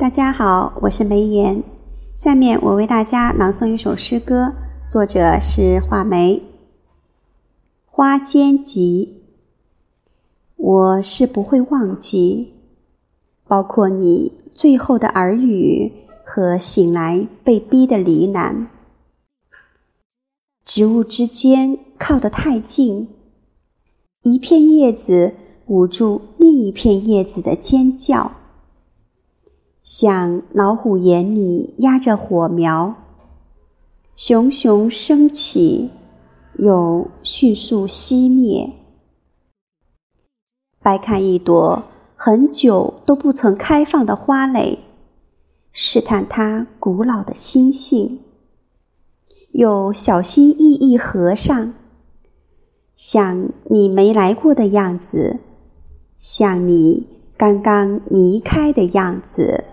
大家好，我是梅妍。下面我为大家朗诵一首诗歌，作者是画眉。《花间集》，我是不会忘记，包括你最后的耳语和醒来被逼的呢喃。植物之间靠得太近，一片叶子捂住另一片叶子的尖叫。像老虎眼里压着火苗，熊熊升起，又迅速熄灭。掰开一朵很久都不曾开放的花蕾，试探它古老的心性，又小心翼翼合上，像你没来过的样子，像你刚刚离开的样子。